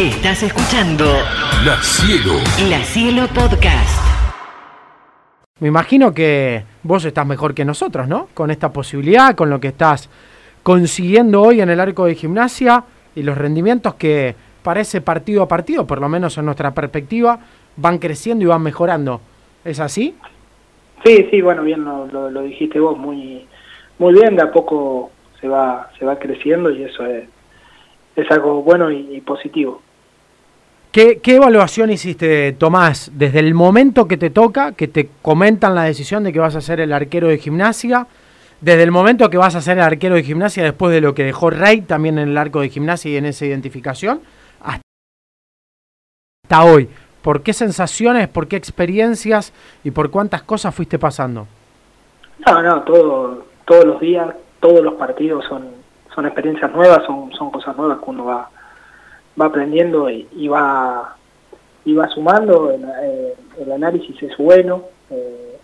Estás escuchando La Cielo. La Cielo Podcast. Me imagino que vos estás mejor que nosotros, ¿no? Con esta posibilidad, con lo que estás consiguiendo hoy en el arco de gimnasia y los rendimientos que parece partido a partido, por lo menos en nuestra perspectiva, van creciendo y van mejorando. ¿Es así? Sí, sí, bueno, bien lo, lo, lo dijiste vos, muy, muy bien, de a poco se va, se va creciendo y eso es, es algo bueno y, y positivo. ¿Qué, ¿Qué, evaluación hiciste, Tomás, desde el momento que te toca, que te comentan la decisión de que vas a ser el arquero de gimnasia, desde el momento que vas a ser el arquero de gimnasia, después de lo que dejó Rey también en el arco de gimnasia y en esa identificación, hasta hoy? ¿Por qué sensaciones, por qué experiencias y por cuántas cosas fuiste pasando? No, no, todo, todos los días, todos los partidos son, son experiencias nuevas, son, son cosas nuevas que uno va va aprendiendo y, va y va sumando, el, eh, análisis es bueno, eh,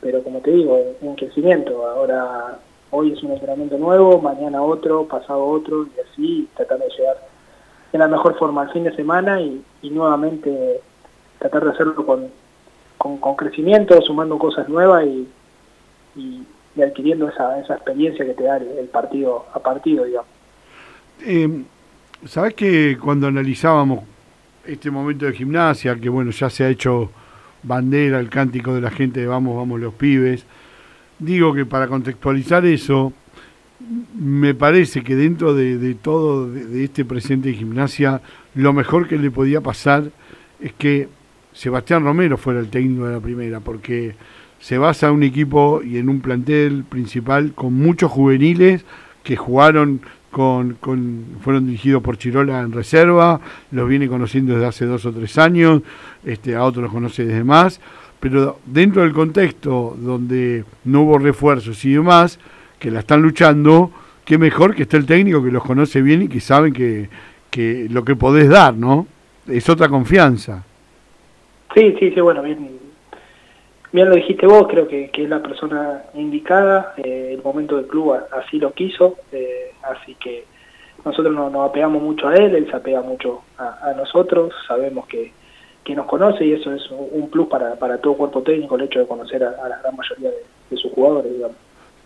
pero como te digo, un crecimiento. Ahora, hoy es un entrenamiento nuevo, mañana otro, pasado otro, y así tratando de llegar en la mejor forma al fin de semana y, nuevamente tratar de hacerlo con, con, crecimiento, sumando cosas nuevas y, y, adquiriendo esa, esa experiencia que te da el, el partido a partido, digamos. Eh, Sabes que cuando analizábamos este momento de gimnasia, que bueno, ya se ha hecho bandera el cántico de la gente de vamos, vamos los pibes, digo que para contextualizar eso, me parece que dentro de, todo, de, este presente de gimnasia, lo mejor que le podía pasar es que Sebastián Romero fuera el técnico de la primera, porque se basa un equipo y en un plantel principal con muchos juveniles que jugaron con, con, fueron dirigidos por Chirola en reserva, los viene conociendo desde hace dos o tres años, este, a otros los conoce desde más, pero dentro del contexto donde no hubo refuerzos y demás, que la están luchando, qué mejor que esté el técnico que los conoce bien y que saben que, que lo que podés dar, ¿no? Es otra confianza. Sí, sí, sí, bueno, bien, bien lo dijiste vos, creo que, que es la persona indicada, eh, el momento del club así lo quiso, eh, así que nosotros nos, nos, apegamos mucho a él, él se apega mucho a, a nosotros, sabemos que, que, nos conoce y eso es un plus para, para todo cuerpo técnico, el hecho de conocer a, a la gran mayoría de, de sus jugadores, digamos.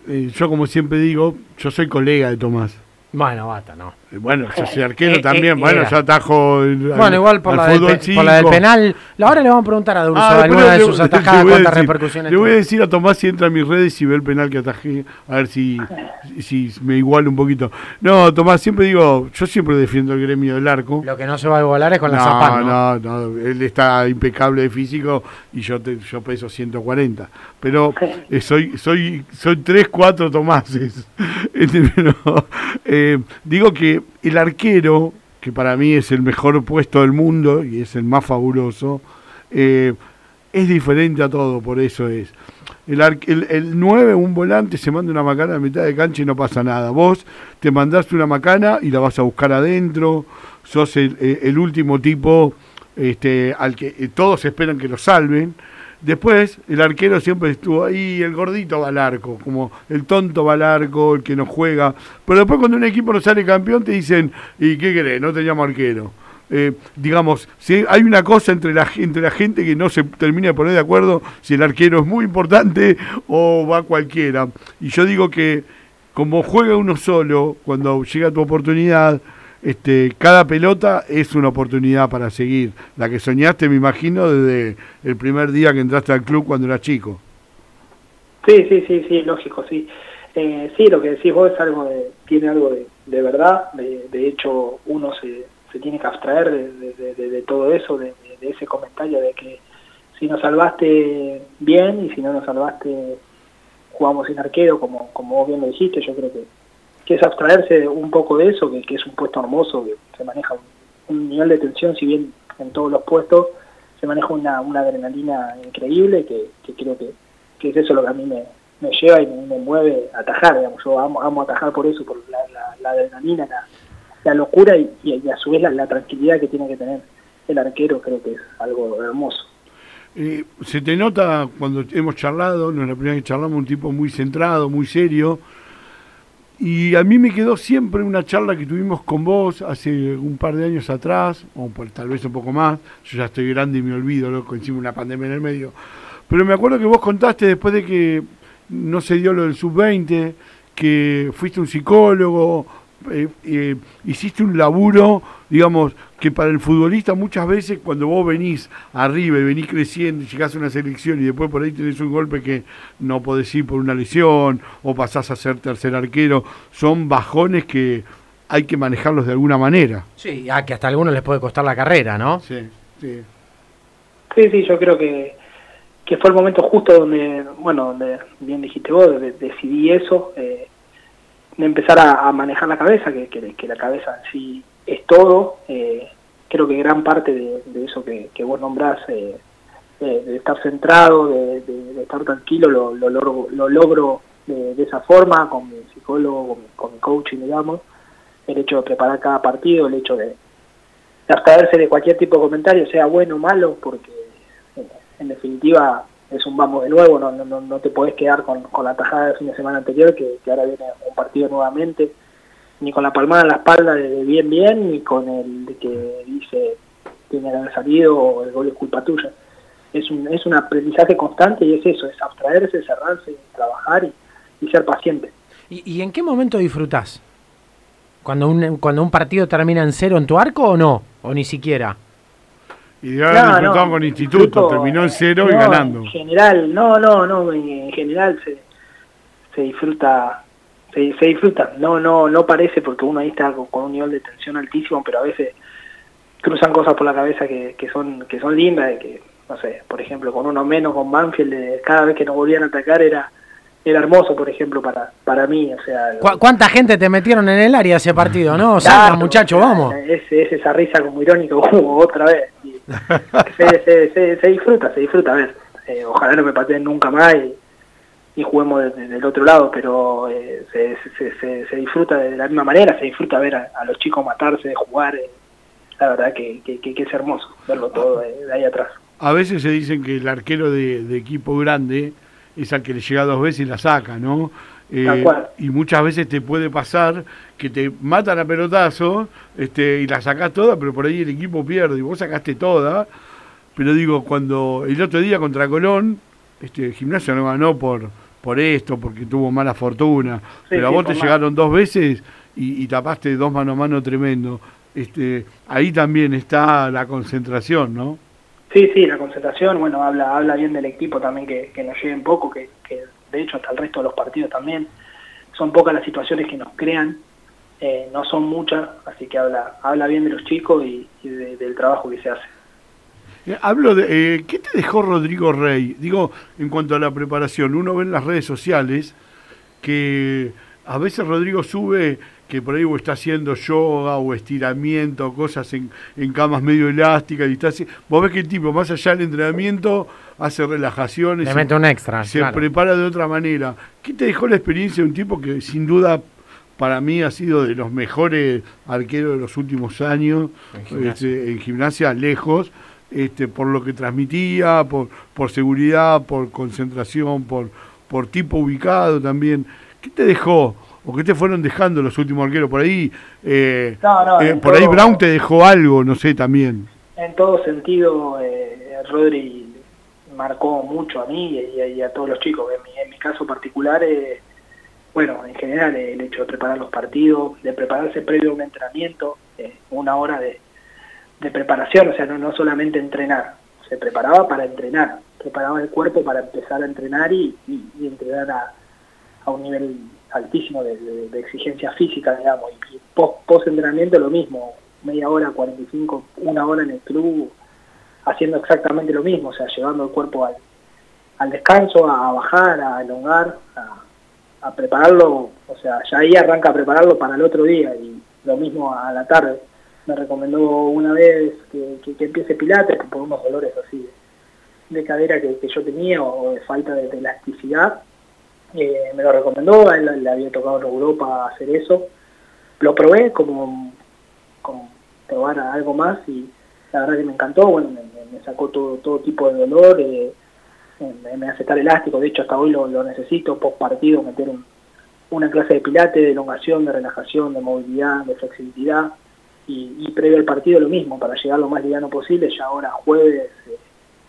Eh, yo como siempre digo, yo soy colega de Tomás. Bueno, basta, no. Bueno, yo soy arquero eh, también, eh, bueno, era. yo atajo el, Bueno, al, igual por, la del, por, la del, penal. Ahora le vamos a preguntar a Durso ah, alguna de sus atajadas cuántas decir, repercusiones Le voy a decir a Tomás si entra a mis redes y ve el penal que atajé, a ver si, si me iguala un poquito. No, Tomás, siempre digo, yo siempre defiendo el gremio del arco. Lo que no se va a igualar es con no, la zapata. ¿no? no, no, él está impecable de físico y yo te, yo peso 140. Pero eh, soy, soy, soy 3, 4 Tomases. Pero, eh, digo que el arquero, que para mí es el mejor puesto del mundo y es el más fabuloso, eh, es diferente a todo, por eso es. El, el, el 9, un volante, se manda una macana a mitad de cancha y no pasa nada. Vos te mandaste una macana y la vas a buscar adentro, sos el, el último tipo este, al que eh, todos esperan que lo salven. Después, el arquero siempre estuvo ahí, el gordito va al arco, como el tonto va al arco, el que no juega. Pero después cuando un equipo no sale campeón te dicen, ¿y qué querés? No te llamo arquero. Eh, digamos, si hay una cosa entre la, entre la gente que no se termina de poner de acuerdo si el arquero es muy importante o va cualquiera. Y yo digo que como juega uno solo, cuando llega tu oportunidad, este, cada pelota es una oportunidad para seguir. La que soñaste, me imagino, desde el primer día que entraste al club cuando eras chico. Sí, sí, sí, sí, lógico, sí. Eh, sí, lo que decís vos es algo de, tiene algo de, verdad. De, hecho, uno se, se tiene que abstraer de, de todo eso, de, ese comentario de que si nos salvaste bien y si no nos salvaste jugamos sin arquero, como, como vos bien lo dijiste, yo creo que que es abstraerse un poco de eso, que, es un puesto hermoso, que se maneja un, nivel de tensión, si bien en todos los puestos se maneja una, una adrenalina increíble, que, que creo que, que, es eso lo que a mí me, me lleva y me, me, mueve a atajar, digamos, yo amo, amo atajar por eso, por la, la, la adrenalina, la, la locura y, y, a su vez la, la, tranquilidad que tiene que tener el arquero, creo que es algo hermoso. Eh, se te nota cuando hemos charlado, no es la primera vez que charlamos, un tipo muy centrado, muy serio, Y a mí me quedó siempre una charla que tuvimos con vos hace un par de años atrás, o por, tal vez un poco más, yo ya estoy grande y me olvido, loco, encima una pandemia en el medio. Pero me acuerdo que vos contaste después de que no se dio lo del sub-20, que fuiste un psicólogo, eh, eh, hiciste un laburo, digamos, que para el futbolista muchas veces cuando vos venís arriba y venís creciendo y llegás a una selección y después por ahí tenés un golpe que no podés ir por una lesión o pasás a ser tercer arquero, son bajones que hay que manejarlos de alguna manera. Sí, a que hasta a algunos les puede costar la carrera, ¿no? Sí, sí. Sí, sí, yo creo que, que fue el momento justo donde, bueno, donde bien dijiste vos, decidí eso. Eh, de empezar a, manejar la cabeza, que, que, la cabeza en sí es todo. Eh, creo que gran parte de, eso que, vos nombrás, eh, de, estar centrado, de, estar tranquilo, lo, lo, logro, lo logro de, esa forma, con mi psicólogo, con mi, coaching, digamos. El hecho de preparar cada partido, el hecho de, abstraerse de cualquier tipo de comentario, sea bueno o malo, porque eh, en definitiva es un vamos de nuevo, no, no, no te podés quedar con, con, la tajada del fin de semana anterior, que, ahora viene un partido nuevamente, ni con la palmada en la espalda de, bien bien, ni con el de que dice tiene que haber salido o el gol es culpa tuya. Es un, es un aprendizaje constante y es eso, es abstraerse, cerrarse, trabajar y, ser paciente. ¿Y, ¿Y, en qué momento disfrutás? ¿Cuando un, ¿Cuando un partido termina en cero en tu arco o no? ¿O ni siquiera? Y de haber con Instituto, terminó en cero y ganando. En general, no, no, no, en general se, se disfruta, se, se, disfruta. No, no, no parece porque uno ahí está con, un nivel de tensión altísimo, pero a veces cruzan cosas por la cabeza que, que son que son lindas, de que, no sé, por ejemplo, con uno menos, con Banfield, cada vez que nos volvían a atacar era era hermoso, por ejemplo, para, para mí. O sea, ¿Cuánta gente te metieron en el área ese partido, no? Claro, muchacho, vamos. Es, es, esa risa como irónica como otra vez. se, se, se, disfruta, se disfruta. A ver, eh, ojalá no me pateen nunca más y, juguemos del otro lado, pero eh, se, se, disfruta de la misma manera, se disfruta ver a, los chicos matarse, jugar. Eh, la verdad que, que, que, es hermoso verlo todo de, ahí atrás. A veces se dicen que el arquero de, de equipo grande es al que le llega dos veces y la saca, ¿no? Eh, y muchas veces te puede pasar que te matan a pelotazo este, y la sacás toda, pero por ahí el equipo pierde y vos sacaste toda. Pero digo, cuando el otro día contra Colón, este, el gimnasio no ganó por, por esto, porque tuvo mala fortuna, pero a vos te llegaron dos veces y, y, tapaste dos mano a mano tremendo. Este, ahí también está la concentración, ¿no? Sí, sí, la concentración, bueno, habla habla bien del equipo también que, que nos lleven poco, que, que, de hecho hasta el resto de los partidos también. Son pocas las situaciones que nos crean, eh, no son muchas, así que habla habla bien de los chicos y, del trabajo que se hace. Eh, hablo de, eh, ¿qué te dejó Rodrigo Rey? Digo, en cuanto a la preparación, uno ve en las redes sociales que a veces Rodrigo sube que por ahí o está haciendo yoga o estiramiento, cosas en, en camas medio elásticas, y está vos ves que el tipo, más allá del entrenamiento, hace relajaciones. Le mete un extra. Se prepara de otra manera. ¿Qué te dejó la experiencia de un tipo que sin duda para mí ha sido de los mejores arqueros de los últimos años, en gimnasia, este, lejos, este, por lo que transmitía, por, por seguridad, por concentración, por, por tipo ubicado también. ¿Qué te dejó? ¿O qué te fueron dejando los últimos arqueros por ahí? Eh, eh, por ahí Brown te dejó algo, no sé, también. En todo sentido, eh, Rodri marcó mucho a mí y, a todos los chicos. En mi, en mi caso particular, eh, bueno, en general el hecho de preparar los partidos, de prepararse previo a un entrenamiento, una hora de, preparación, o sea, no, no solamente entrenar, se preparaba para entrenar, preparaba el cuerpo para empezar a entrenar y, entrenar a, a un nivel altísimo de, exigencia física, digamos, y post, entrenamiento lo mismo, media hora, 45, una hora en el club, haciendo exactamente lo mismo, o sea, llevando el cuerpo al, descanso, a, bajar, a elongar, a, prepararlo, o sea, ya ahí arranca a prepararlo para el otro día y lo mismo a la tarde. Me recomendó una vez que, que, empiece Pilates por unos dolores así de, cadera que, yo tenía o de falta de elasticidad eh, me lo recomendó, a él le había tocado en Europa hacer eso. Lo probé como, como probar algo más y la verdad que me encantó, bueno, me, sacó todo, todo tipo de dolor, eh, me, hace estar elástico, de hecho hasta hoy lo, necesito, post partido, meter un, una clase de pilate, de elongación, de relajación, de movilidad, de flexibilidad, y, previo al partido lo mismo, para llegar lo más liviano posible, ya ahora jueves eh,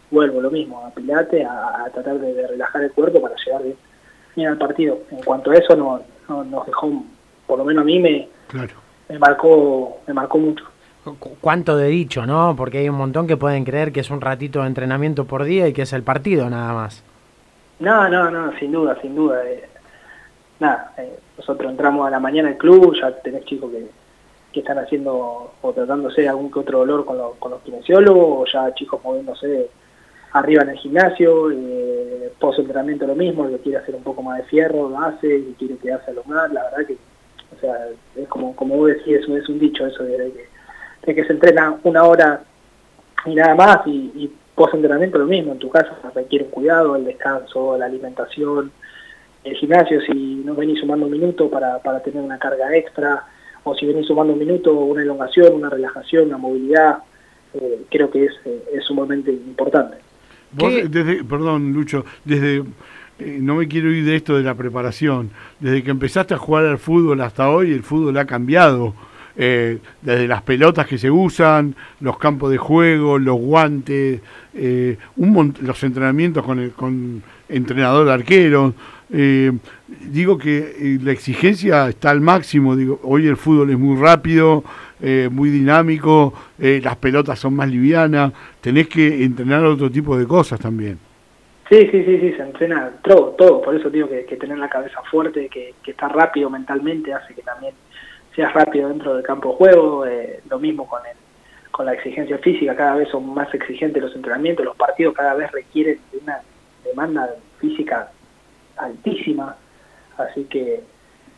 vuelvo lo mismo, a pilate, a, tratar de, relajar el cuerpo para llegar bien, al partido. En cuanto a eso, no, nos dejó, por lo menos a mí me, me, marcó, me marcó mucho. Cuánto de dicho, ¿no? Porque hay un montón que pueden creer que es un ratito de entrenamiento por día y que es el partido nada más. No, no, no, sin duda, sin duda. Eh, nada, eh, nosotros entramos a la mañana al club, ya tenés chicos que, que están haciendo o tratándose algún que otro dolor con, con los kinesiólogos, o ya chicos moviéndose arriba en el gimnasio, eh, entrenamiento lo mismo, el que quiere hacer un poco más de fierro lo hace, y quiere quedarse a lo más, la verdad que, o sea, es como, como vos decís, es un dicho eso de que, de que se entrena una hora y nada más, y, y post entrenamiento lo mismo, en tu casa requiere un cuidado, el descanso, la alimentación, el gimnasio, si no venís sumando un minuto para, para tener una carga extra, o si venís sumando un minuto, una elongación, una relajación, una movilidad, eh, creo que es, eh, es sumamente importante. desde, perdón, Lucho, desde, eh, no me quiero ir de esto de la preparación, desde que empezaste a jugar al fútbol hasta hoy, el fútbol ha cambiado. desde las pelotas que se usan, los campos de juego, los guantes, un los entrenamientos con, el, con entrenador arquero, eh, digo que eh, la exigencia está al máximo, digo, hoy el fútbol es muy rápido, eh, muy dinámico, las pelotas son más livianas, tenés que entrenar otro tipo de cosas también. Sí, sí, sí, sí, se entrena todo, todo, por eso digo que, tener la cabeza fuerte, que, que está rápido mentalmente hace que también seas rápido dentro del campo de juego, lo mismo con el, con la exigencia física, cada vez son más exigentes los entrenamientos, los partidos cada vez requieren una demanda física altísima, así que,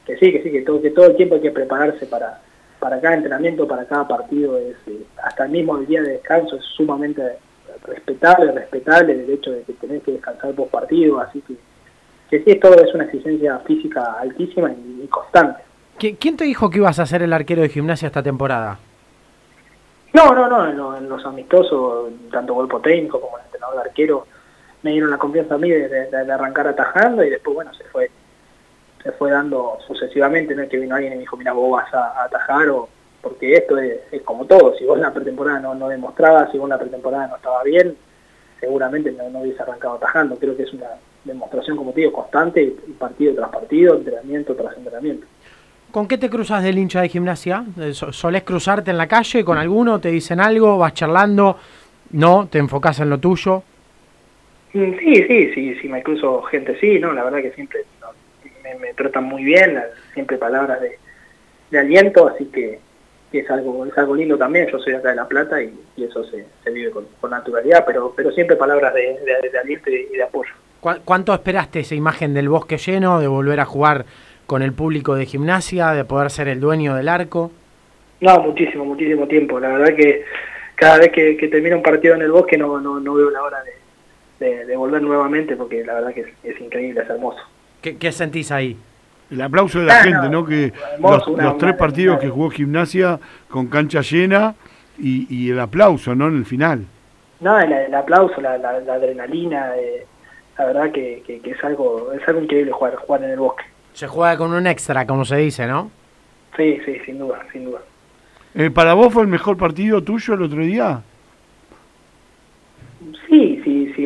que sí, que sí, que todo, que todo el tiempo hay que prepararse para, para cada entrenamiento, para cada partido, es, eh, hasta el mismo día de descanso es sumamente respetable, respetable el hecho de que tenés que descansar por partido, así que, que sí, todo es una exigencia física altísima y, constante. ¿Quién te dijo que ibas a ser el arquero de gimnasia esta temporada? No, no, no, en, los amistosos, tanto cuerpo técnico como el entrenador de arquero, me dieron la confianza a mí de, arrancar atajando y después, bueno, se fue se fue dando sucesivamente, no es que vino alguien y me dijo, mira, vos vas a, atajar, o porque esto es, como todo, si vos en la pretemporada no, no demostrabas, si vos en la pretemporada no estaba bien, seguramente no, no hubiese arrancado atajando, creo que es una demostración, como te digo, constante, partido tras partido, entrenamiento tras entrenamiento. ¿Con qué te cruzas del hincha de gimnasia? Eh, ¿Solés cruzarte en la calle con alguno? ¿Te dicen algo? ¿Vas charlando? ¿No? ¿Te enfocas en lo tuyo? Mm, sí, sí, sí, sí, me cruzo gente, sí, no, la verdad que siempre me, tratan muy bien, siempre palabras de, aliento, así que, es algo es algo lindo también, yo soy acá de La Plata y, eso se, vive con, naturalidad, pero pero siempre palabras de, aliento y de apoyo. ¿Cuánto esperaste esa imagen del bosque lleno, de volver a jugar con el público de gimnasia, de poder ser el dueño del arco? No, muchísimo, muchísimo tiempo, la verdad que cada vez que, que termina un partido en el bosque no, no, no veo la hora de de, volver nuevamente porque la verdad que es, increíble, es hermoso. ¿Qué, sentís ahí? El aplauso de la ah, gente, ¿no? Que los, tres partidos que jugó Gimnasia con cancha llena y, el aplauso, ¿no? En el final. No, el, aplauso, la, adrenalina, eh, la verdad que, es algo es algo increíble jugar, jugar en el bosque. Se juega con un extra, como se dice, ¿no? Sí, sí, sin duda, sin duda. Eh, ¿Para vos fue el mejor partido tuyo el otro día?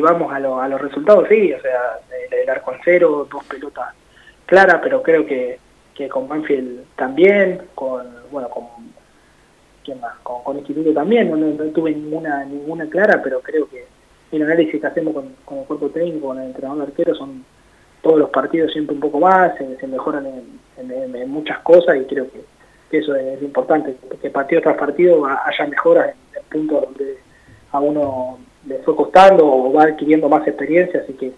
Vamos a, a los resultados, sí, o sea, el, arco en cero, dos pelotas claras, pero creo que, que con Banfield también, con, bueno, con, ¿quién más? Con, con Instituto también, no, tuve ninguna ninguna clara, pero creo que el análisis que hacemos con, con el cuerpo técnico, con el entrenador arquero, son todos los partidos siempre un poco más, se, mejoran en, en, muchas cosas y creo que, eso es, importante, que partido tras partido haya mejoras en, en puntos donde a uno le fue costando o va adquiriendo más experiencia, así que,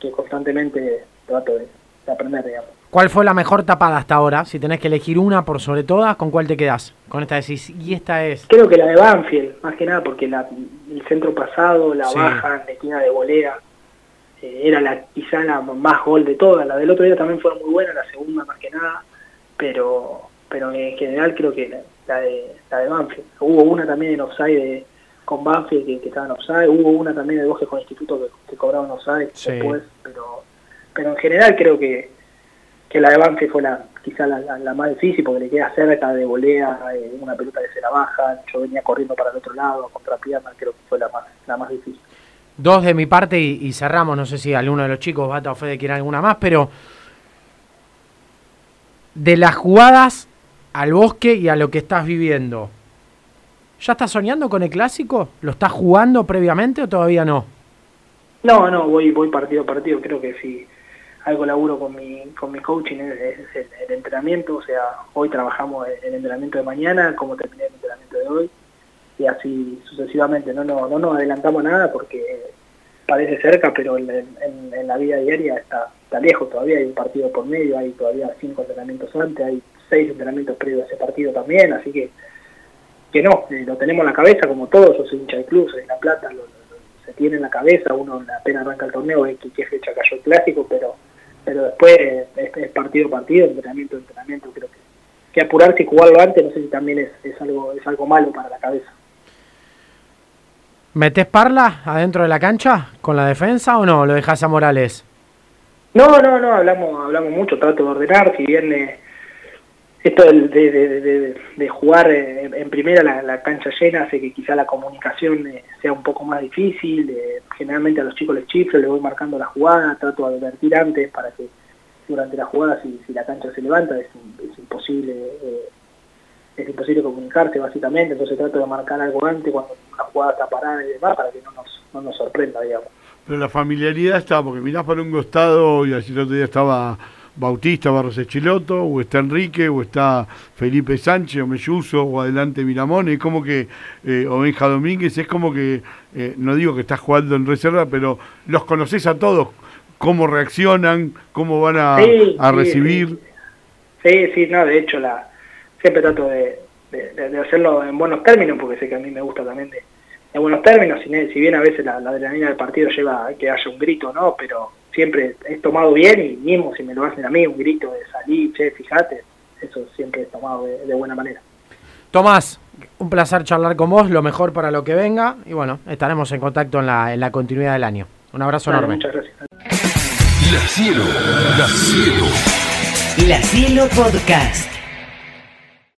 que constantemente trato de, aprender, digamos. ¿Cuál fue la mejor tapada hasta ahora? Si tenés que elegir una por sobre todas, ¿con cuál te quedás? Con esta decís, y esta es... Creo que la de Banfield, más que nada porque la, el centro pasado, la baja, la esquina de volea, eh, era la quizá la más gol de todas. La del otro día también fue muy buena, la segunda más que nada, pero pero en general creo que la, de, la de Banfield. Hubo una también en offside de con Banfield que, que estaban offside, hubo una también de Bosque con Instituto que, que cobraban offside después, pero pero en general creo que, que la de Banfield fue la quizá la, más difícil porque le queda cerca de volea, eh, una pelota que se la baja, yo venía corriendo para el otro lado, contra pierna, creo que fue la más, la más difícil. Dos de mi parte y, cerramos, no sé si alguno de los chicos, Bata o Fede, quiere alguna más, pero de las jugadas al bosque y a lo que estás viviendo, ¿ya estás soñando con el clásico? ¿Lo estás jugando previamente o todavía no? No, no, voy, voy partido a partido, creo que sí algo laburo con mi, con mi coaching es, el, entrenamiento, o sea, hoy trabajamos el, entrenamiento de mañana, como terminé el entrenamiento de hoy, y así sucesivamente, no, no, no nos adelantamos nada porque parece cerca, pero en, la vida diaria está, está lejos todavía, hay un partido por medio, hay todavía cinco entrenamientos antes, hay seis entrenamientos previos a ese partido también, así que que no, eh, lo tenemos en la cabeza como todos, yo soy hincha de club, soy de La Plata, se tiene en la cabeza, uno apenas arranca el torneo, ve que qué fecha cayó el clásico, pero pero después es, partido a partido, entrenamiento a entrenamiento, creo que, que apurarse y jugarlo antes, no sé si también es, es algo es algo malo para la cabeza. ¿Metes Parla adentro de la cancha con la defensa o no? ¿Lo dejas a Morales? No, no, no, hablamos hablamos mucho, trato de ordenar, si bien eh, esto de, de, jugar eh, en primera la, cancha llena hace que quizá la comunicación eh, sea un poco más difícil. generalmente a los chicos les chiflo, les voy marcando la jugada, trato de advertir antes para que durante la jugada si, si la cancha se levanta es, imposible eh, es imposible comunicarse básicamente, entonces trato de marcar algo antes cuando la jugada está parada y demás para que no nos, no nos sorprenda, digamos. Pero la familiaridad está, porque mirás para un costado y así el otro día estaba Bautista Barros Echiloto, o está Enrique, o está Felipe Sánchez, o Melluso, o adelante Miramón, es como que, eh, o Benja Domínguez, es como que, eh, no digo que estás jugando en reserva, pero los conoces a todos, cómo reaccionan, cómo van a, recibir. Sí, sí, no, de hecho, la siempre trato de, hacerlo en buenos términos, porque sé que a mí me gusta también de, en buenos términos, si, si bien a veces la, la adrenalina del partido lleva a que haya un grito, ¿no? Pero siempre he tomado bien y mismo si me lo hacen a mí, un grito de salir, che, fíjate, eso siempre he tomado de, buena manera. Tomás, un placer charlar con vos, lo mejor para lo que venga y bueno, estaremos en contacto en la, en la continuidad del año. Un abrazo enorme. Muchas gracias. La Cielo, La Cielo. La Cielo Podcast.